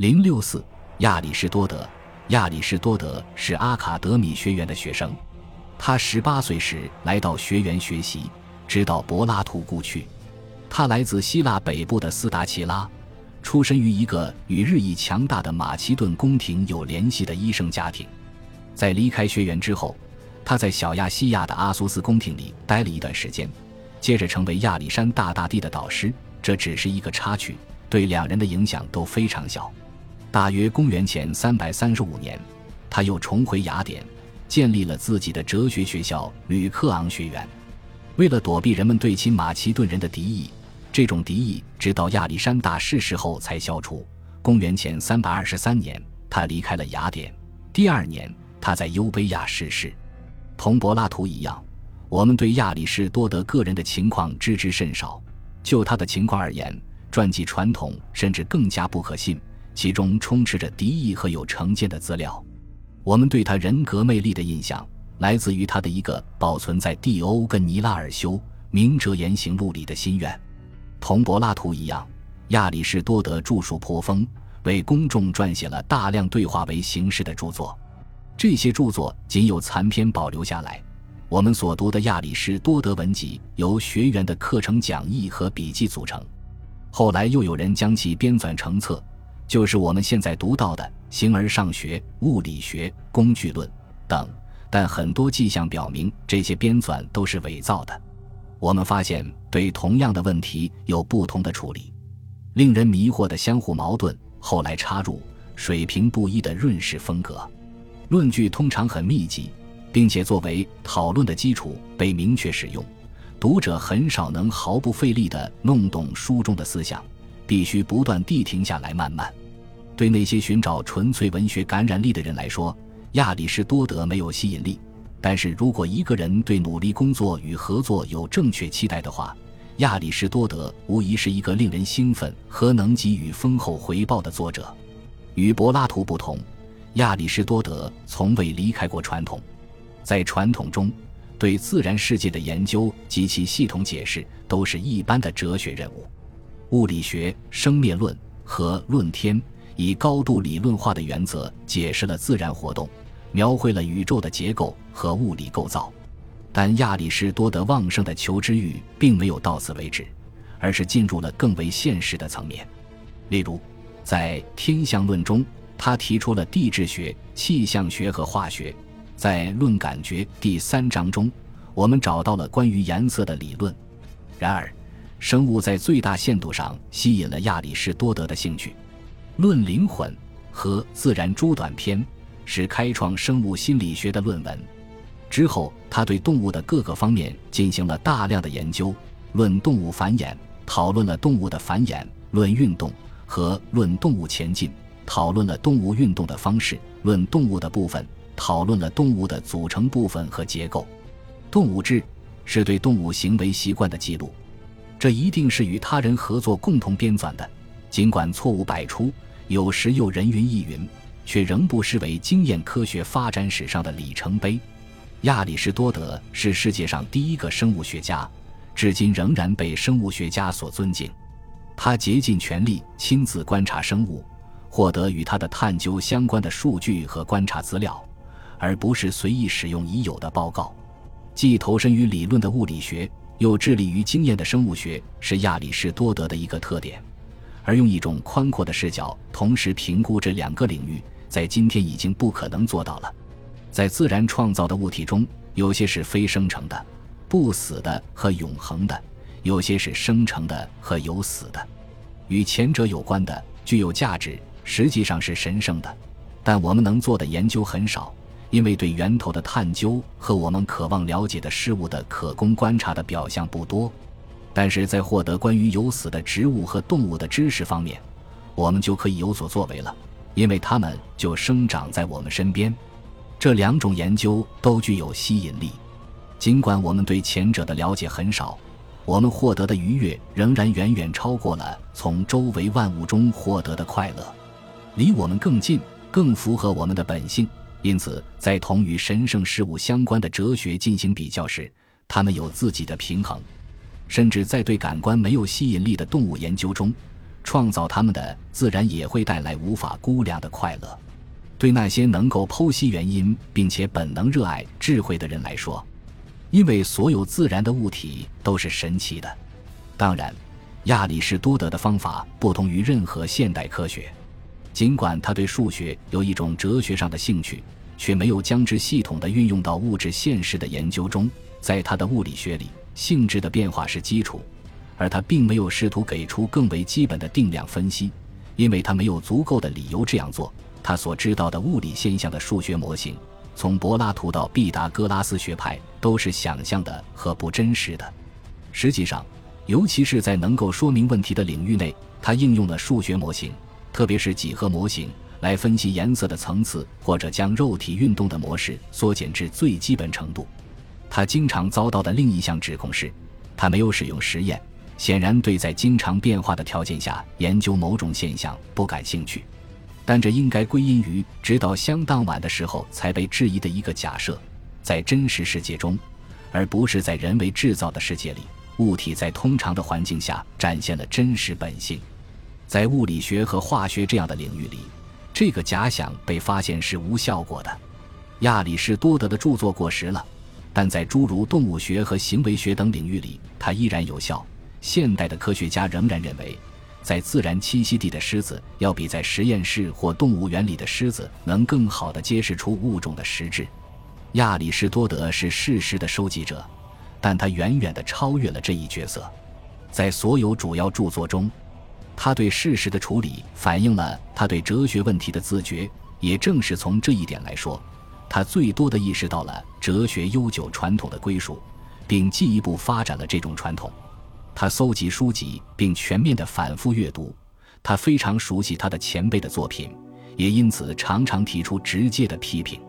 零六四，亚里士多德。亚里士多德是阿卡德米学院的学生，他十八岁时来到学园学习，直到柏拉图故去。他来自希腊北部的斯达奇拉，出身于一个与日益强大的马其顿宫廷有联系的医生家庭。在离开学园之后，他在小亚细亚的阿苏斯宫廷里待了一段时间，接着成为亚历山大大帝的导师。这只是一个插曲，对两人的影响都非常小。大约公元前三百三十五年，他又重回雅典，建立了自己的哲学学校吕克昂学院。为了躲避人们对亲马其顿人的敌意，这种敌意直到亚历山大逝世后才消除。公元前三百二十三年，他离开了雅典。第二年，他在优卑亚逝世。同柏拉图一样，我们对亚里士多德个人的情况知之甚少。就他的情况而言，传记传统甚至更加不可信。其中充斥着敌意和有成见的资料。我们对他人格魅力的印象，来自于他的一个保存在蒂欧跟尼拉尔修明哲言行录里的心愿。同柏拉图一样，亚里士多德著述颇丰，为公众撰写了大量对话为形式的著作。这些著作仅有残篇保留下来。我们所读的亚里士多德文集由学员的课程讲义和笔记组成，后来又有人将其编纂成册。就是我们现在读到的《形而上学》《物理学》《工具论》等，但很多迹象表明这些编纂都是伪造的。我们发现对同样的问题有不同的处理，令人迷惑的相互矛盾。后来插入水平不一的润饰风格，论据通常很密集，并且作为讨论的基础被明确使用。读者很少能毫不费力地弄懂书中的思想，必须不断地停下来慢慢。对那些寻找纯粹文学感染力的人来说，亚里士多德没有吸引力。但是如果一个人对努力工作与合作有正确期待的话，亚里士多德无疑是一个令人兴奋和能给予丰厚回报的作者。与柏拉图不同，亚里士多德从未离开过传统。在传统中，对自然世界的研究及其系统解释都是一般的哲学任务。物理学、生灭论和论天。以高度理论化的原则解释了自然活动，描绘了宇宙的结构和物理构造。但亚里士多德旺盛的求知欲并没有到此为止，而是进入了更为现实的层面。例如，在天象论中，他提出了地质学、气象学和化学；在论感觉第三章中，我们找到了关于颜色的理论。然而，生物在最大限度上吸引了亚里士多德的兴趣。《论灵魂》和《自然》诸短篇是开创生物心理学的论文。之后，他对动物的各个方面进行了大量的研究，《论动物繁衍》讨论了动物的繁衍，《论运动》和《论动物前进》讨论了动物运动的方式，《论动物的部分》讨论了动物的组成部分和结构，《动物志》是对动物行为习惯的记录。这一定是与他人合作共同编纂的，尽管错误百出。有时又人云亦云，却仍不失为经验科学发展史上的里程碑。亚里士多德是世界上第一个生物学家，至今仍然被生物学家所尊敬。他竭尽全力亲自观察生物，获得与他的探究相关的数据和观察资料，而不是随意使用已有的报告。既投身于理论的物理学，又致力于经验的生物学，是亚里士多德的一个特点。而用一种宽阔的视角同时评估这两个领域，在今天已经不可能做到了。在自然创造的物体中，有些是非生成的、不死的和永恒的；有些是生成的和有死的。与前者有关的、具有价值，实际上是神圣的。但我们能做的研究很少，因为对源头的探究和我们渴望了解的事物的可供观察的表象不多。但是在获得关于有死的植物和动物的知识方面，我们就可以有所作为了，因为它们就生长在我们身边。这两种研究都具有吸引力，尽管我们对前者的了解很少，我们获得的愉悦仍然远远超过了从周围万物中获得的快乐，离我们更近，更符合我们的本性。因此，在同与神圣事物相关的哲学进行比较时，它们有自己的平衡。甚至在对感官没有吸引力的动物研究中，创造它们的自然也会带来无法估量的快乐。对那些能够剖析原因并且本能热爱智慧的人来说，因为所有自然的物体都是神奇的。当然，亚里士多德的方法不同于任何现代科学。尽管他对数学有一种哲学上的兴趣，却没有将之系统地运用到物质现实的研究中。在他的物理学里，性质的变化是基础，而他并没有试图给出更为基本的定量分析，因为他没有足够的理由这样做。他所知道的物理现象的数学模型，从柏拉图到毕达哥拉斯学派，都是想象的和不真实的。实际上，尤其是在能够说明问题的领域内，他应用了数学模型。特别是几何模型来分析颜色的层次，或者将肉体运动的模式缩减至最基本程度。他经常遭到的另一项指控是，他没有使用实验，显然对在经常变化的条件下研究某种现象不感兴趣。但这应该归因于直到相当晚的时候才被质疑的一个假设：在真实世界中，而不是在人为制造的世界里，物体在通常的环境下展现了真实本性。在物理学和化学这样的领域里，这个假想被发现是无效果的。亚里士多德的著作过时了，但在诸如动物学和行为学等领域里，它依然有效。现代的科学家仍然认为，在自然栖息地的狮子要比在实验室或动物园里的狮子能更好地揭示出物种的实质。亚里士多德是事实的收集者，但他远远地超越了这一角色。在所有主要著作中。他对事实的处理反映了他对哲学问题的自觉，也正是从这一点来说，他最多的意识到了哲学悠久传统的归属，并进一步发展了这种传统。他搜集书籍并全面的反复阅读，他非常熟悉他的前辈的作品，也因此常常提出直接的批评。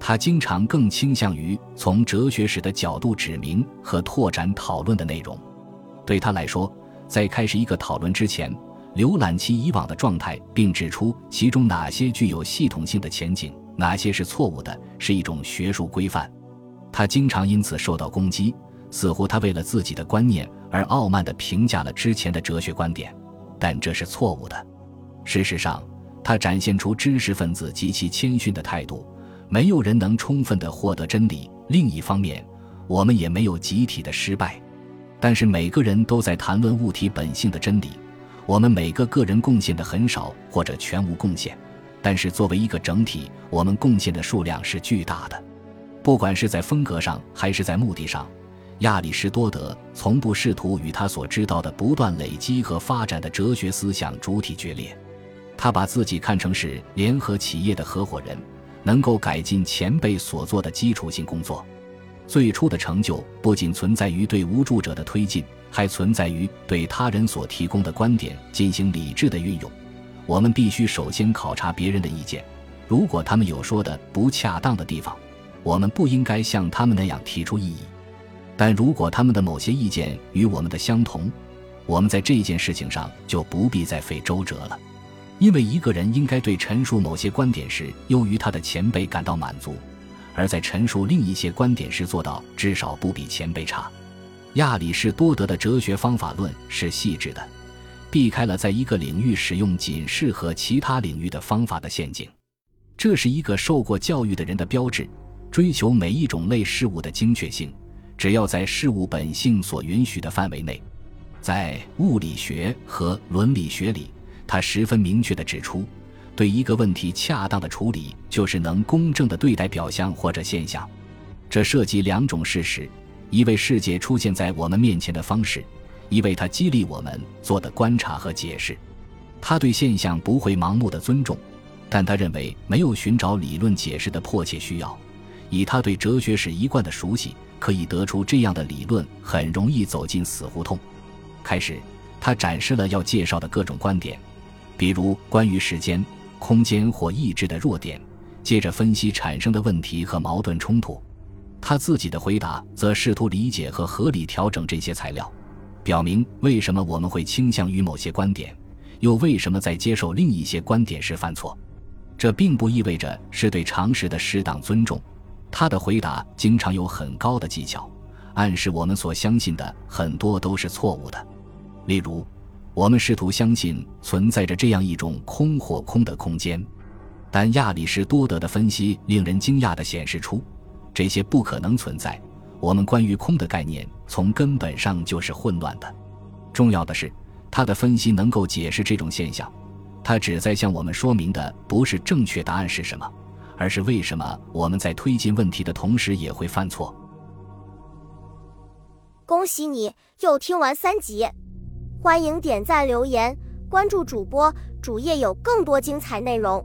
他经常更倾向于从哲学史的角度指明和拓展讨论的内容。对他来说。在开始一个讨论之前，浏览其以往的状态，并指出其中哪些具有系统性的前景，哪些是错误的，是一种学术规范。他经常因此受到攻击，似乎他为了自己的观念而傲慢地评价了之前的哲学观点，但这是错误的。事实上，他展现出知识分子极其谦逊的态度。没有人能充分地获得真理。另一方面，我们也没有集体的失败。但是每个人都在谈论物体本性的真理，我们每个个人贡献的很少或者全无贡献，但是作为一个整体，我们贡献的数量是巨大的。不管是在风格上还是在目的上，亚里士多德从不试图与他所知道的不断累积和发展的哲学思想主体决裂。他把自己看成是联合企业的合伙人，能够改进前辈所做的基础性工作。最初的成就不仅存在于对无助者的推进，还存在于对他人所提供的观点进行理智的运用。我们必须首先考察别人的意见，如果他们有说的不恰当的地方，我们不应该像他们那样提出异议；但如果他们的某些意见与我们的相同，我们在这件事情上就不必再费周折了。因为一个人应该对陈述某些观点时优于他的前辈感到满足。而在陈述另一些观点时，做到至少不比前辈差。亚里士多德的哲学方法论是细致的，避开了在一个领域使用仅适合其他领域的方法的陷阱。这是一个受过教育的人的标志：追求每一种类事物的精确性，只要在事物本性所允许的范围内。在物理学和伦理学里，他十分明确地指出。对一个问题恰当的处理，就是能公正的对待表象或者现象。这涉及两种事实：一为世界出现在我们面前的方式，一为他激励我们做的观察和解释。他对现象不会盲目的尊重，但他认为没有寻找理论解释的迫切需要。以他对哲学史一贯的熟悉，可以得出这样的理论很容易走进死胡同。开始，他展示了要介绍的各种观点，比如关于时间。空间或意志的弱点，接着分析产生的问题和矛盾冲突。他自己的回答则试图理解和合理调整这些材料，表明为什么我们会倾向于某些观点，又为什么在接受另一些观点时犯错。这并不意味着是对常识的适当尊重。他的回答经常有很高的技巧，暗示我们所相信的很多都是错误的。例如，我们试图相信存在着这样一种空或空的空间，但亚里士多德的分析令人惊讶地显示出，这些不可能存在。我们关于空的概念从根本上就是混乱的。重要的是，他的分析能够解释这种现象。他旨在向我们说明的不是正确答案是什么，而是为什么我们在推进问题的同时也会犯错。恭喜你又听完三集。欢迎点赞、留言、关注主播，主页有更多精彩内容。